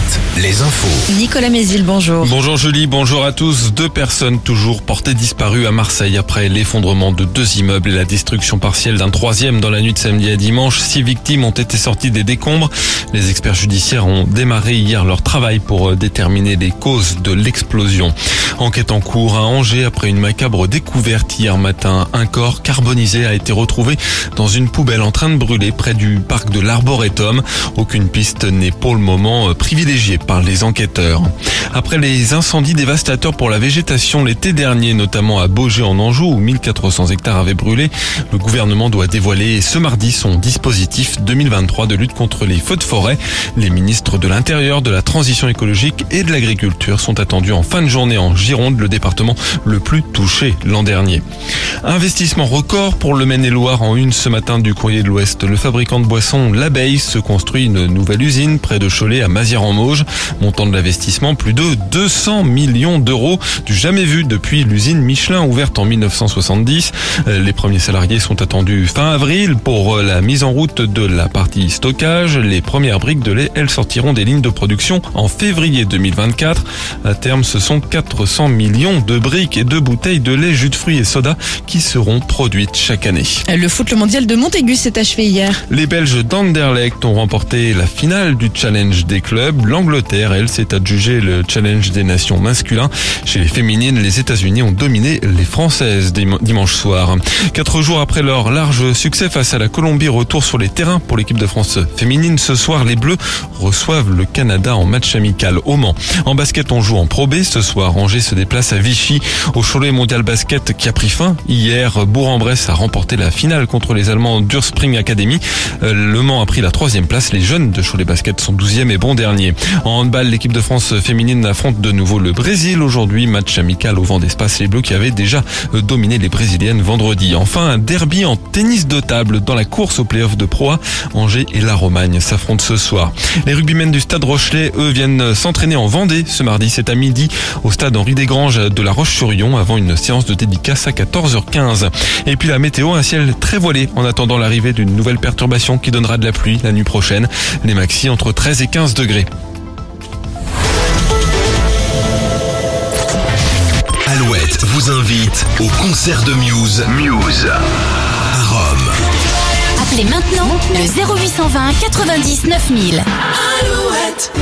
Alouette, les infos. Nicolas Mézil, bonjour. Bonjour Julie, bonjour à tous. Deux personnes toujours portées disparues à Marseille après l'effondrement de deux immeubles et la destruction partielle d'un troisième dans la nuit de samedi à dimanche. Six victimes ont été sorties des décombres. Les experts judiciaires ont démarré hier leur travail pour déterminer les causes de l'explosion. Enquête en cours à Angers après une macabre découverte hier matin. Un corps carbonisé a été retrouvé dans une poubelle en train de brûler près du parc de l'Arboretum. Aucune piste n'est pour le moment privilégiée par les enquêteurs. Après les incendies dévastateurs pour la végétation l'été dernier, notamment à Beaugé en Anjou où 1400 hectares avaient brûlé, le gouvernement doit dévoiler ce mardi son dispositif 2023 de lutte contre les feux de forêt. Les ministres de l'Intérieur, de la Transition écologique et de l'Agriculture sont attendus en fin de journée en Gironde, le département le plus touché l'an dernier. Investissement record pour le Maine-et-Loire en une ce matin du courrier de l'Ouest. Le fabricant de boissons L'Abeille se construit une nouvelle usine près de Cholet à Montant de l'investissement plus de 200 millions d'euros du jamais vu depuis l'usine Michelin ouverte en 1970. Les premiers salariés sont attendus fin avril pour la mise en route de la partie stockage. Les premières briques de lait, elles sortiront des lignes de production en février 2024. À terme, ce sont 400 millions de briques et de bouteilles de lait, jus de fruits et soda qui seront produites chaque année. Le foot, le mondial de Montaigu s'est achevé hier. Les Belges d'Anderlecht ont remporté la finale du challenge des clubs. L'Angleterre, elle, s'est adjugé le challenge des nations masculins. Chez les féminines, les États-Unis ont dominé les Françaises dimanche soir. Quatre jours après leur large succès face à la Colombie, retour sur les terrains pour l'équipe de France féminine. Ce soir, les Bleus reçoivent le Canada en match amical au Mans. En basket, on joue en Pro B. Ce soir, Angers se déplace à Vichy au Cholet Mondial Basket qui a pris fin. Hier, Bourg-en-Bresse a remporté la finale contre les Allemands d'Urspring Academy. Le Mans a pris la troisième place. Les jeunes de Cholet Basket sont douzième et bon dernier. En handball, l'équipe de France féminine affronte de nouveau le Brésil aujourd'hui. Match amical au vent d'espace. Les Bleus qui avaient déjà dominé les Brésiliennes vendredi. Enfin, un derby en tennis de table dans la course au playoff de Pro A. Angers et la Romagne s'affrontent ce soir. Les rugbymen du stade Rochelet, eux, viennent s'entraîner en Vendée ce mardi. C'est à midi au stade Henri Desgranges de la Roche-sur-Yon avant une séance de dédicace à 14h15. Et puis la météo, un ciel très voilé en attendant l'arrivée d'une nouvelle perturbation qui donnera de la pluie la nuit prochaine. Les maxi entre 13 et 15 degrés. Vous invite au concert de Muse. Muse. À Rome. Appelez maintenant le 0820 90 9000. Alouette